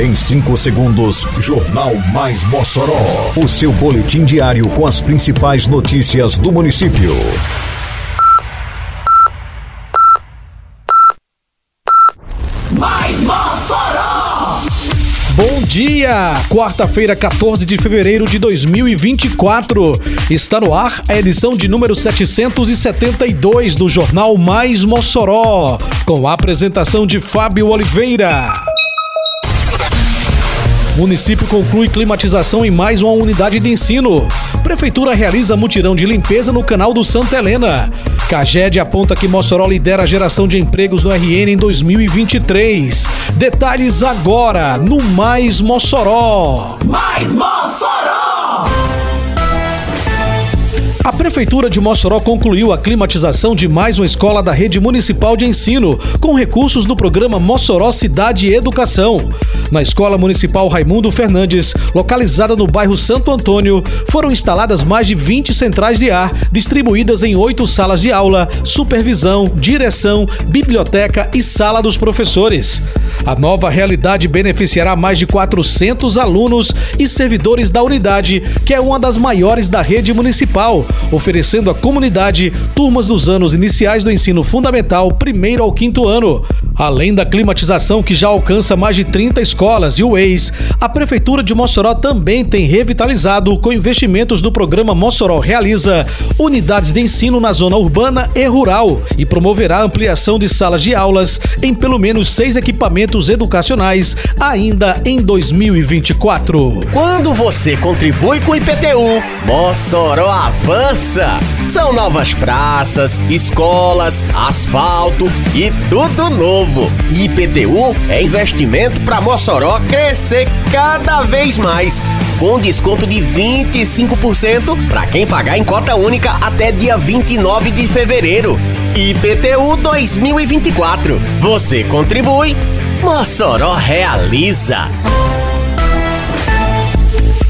Em 5 segundos, Jornal Mais Mossoró. O seu boletim diário com as principais notícias do município. Mais Mossoró! Bom dia! Quarta-feira, 14 de fevereiro de 2024. Está no ar a edição de número 772 do Jornal Mais Mossoró, com a apresentação de Fábio Oliveira. Município conclui climatização em mais uma unidade de ensino. Prefeitura realiza mutirão de limpeza no canal do Santa Helena. Caged aponta que Mossoró lidera a geração de empregos no RN em 2023. Detalhes agora no Mais Mossoró. Mais Mossoró! A Prefeitura de Mossoró concluiu a climatização de mais uma escola da rede municipal de ensino, com recursos do programa Mossoró Cidade Educação. Na Escola Municipal Raimundo Fernandes, localizada no bairro Santo Antônio, foram instaladas mais de 20 centrais de ar, distribuídas em oito salas de aula, supervisão, direção, biblioteca e sala dos professores. A nova realidade beneficiará mais de 400 alunos e servidores da unidade, que é uma das maiores da rede municipal, oferecendo à comunidade turmas dos anos iniciais do ensino fundamental, primeiro ao quinto ano. Além da climatização que já alcança mais de 30 escolas e o ex, a Prefeitura de Mossoró também tem revitalizado, com investimentos do programa Mossoró Realiza, unidades de ensino na zona urbana e rural e promoverá a ampliação de salas de aulas em pelo menos seis equipamentos educacionais ainda em 2024. Quando você contribui com o IPTU, Mossoró avança. São novas praças, escolas, asfalto e tudo novo. IPTU é investimento para Mossoró crescer cada vez mais. Com desconto de 25% para quem pagar em cota única até dia 29 de fevereiro. IPTU 2024. Você contribui, Mossoró realiza.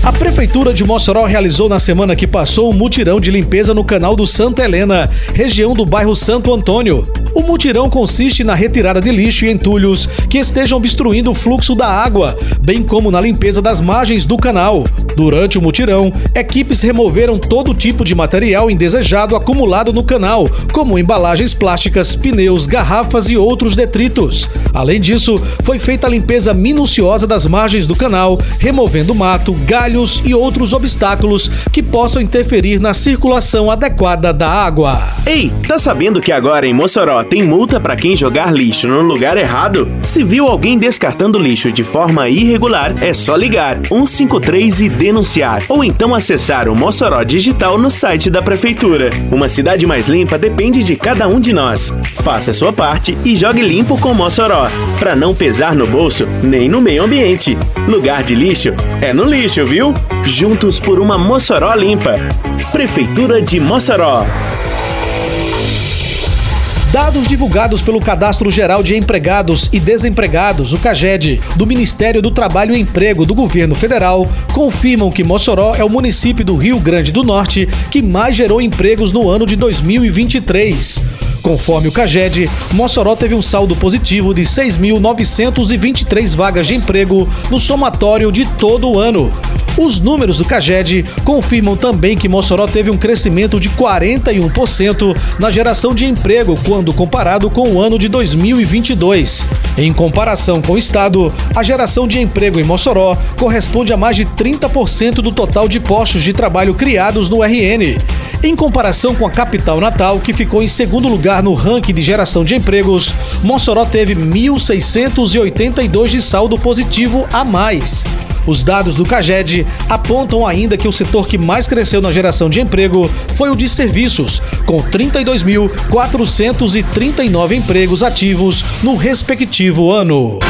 A Prefeitura de Mossoró realizou na semana que passou um mutirão de limpeza no canal do Santa Helena, região do bairro Santo Antônio. O mutirão consiste na retirada de lixo e entulhos que estejam obstruindo o fluxo da água, bem como na limpeza das margens do canal. Durante o mutirão, equipes removeram todo tipo de material indesejado acumulado no canal, como embalagens plásticas, pneus, garrafas e outros detritos. Além disso, foi feita a limpeza minuciosa das margens do canal, removendo mato, galhos e outros obstáculos que possam interferir na circulação adequada da água. Ei, tá sabendo que agora em Mossoró tem multa para quem jogar lixo no lugar errado? Se viu alguém descartando lixo de forma irregular, é só ligar 153 e denunciar, ou então acessar o Mossoró Digital no site da prefeitura. Uma cidade mais limpa depende de cada um de nós. Faça a sua parte e jogue limpo com Mossoró, para não pesar no bolso nem no meio ambiente. Lugar de lixo é no lixo, viu? Juntos por uma Mossoró limpa. Prefeitura de Mossoró. Dados divulgados pelo Cadastro Geral de Empregados e Desempregados, o CAGED, do Ministério do Trabalho e Emprego do Governo Federal, confirmam que Mossoró é o município do Rio Grande do Norte que mais gerou empregos no ano de 2023. Conforme o CAGED, Mossoró teve um saldo positivo de 6.923 vagas de emprego no somatório de todo o ano. Os números do CAGED confirmam também que Mossoró teve um crescimento de 41% na geração de emprego quando comparado com o ano de 2022. Em comparação com o estado, a geração de emprego em Mossoró corresponde a mais de 30% do total de postos de trabalho criados no RN. Em comparação com a capital natal, que ficou em segundo lugar no ranking de geração de empregos, Mossoró teve 1.682 de saldo positivo a mais. Os dados do CAGED apontam ainda que o setor que mais cresceu na geração de emprego foi o de serviços, com 32.439 empregos ativos no respectivo ano.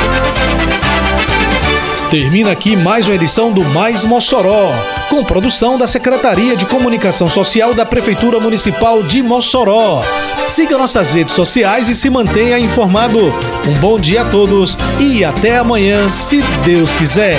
Termina aqui mais uma edição do Mais Mossoró, com produção da Secretaria de Comunicação Social da Prefeitura Municipal de Mossoró. Siga nossas redes sociais e se mantenha informado. Um bom dia a todos e até amanhã, se Deus quiser.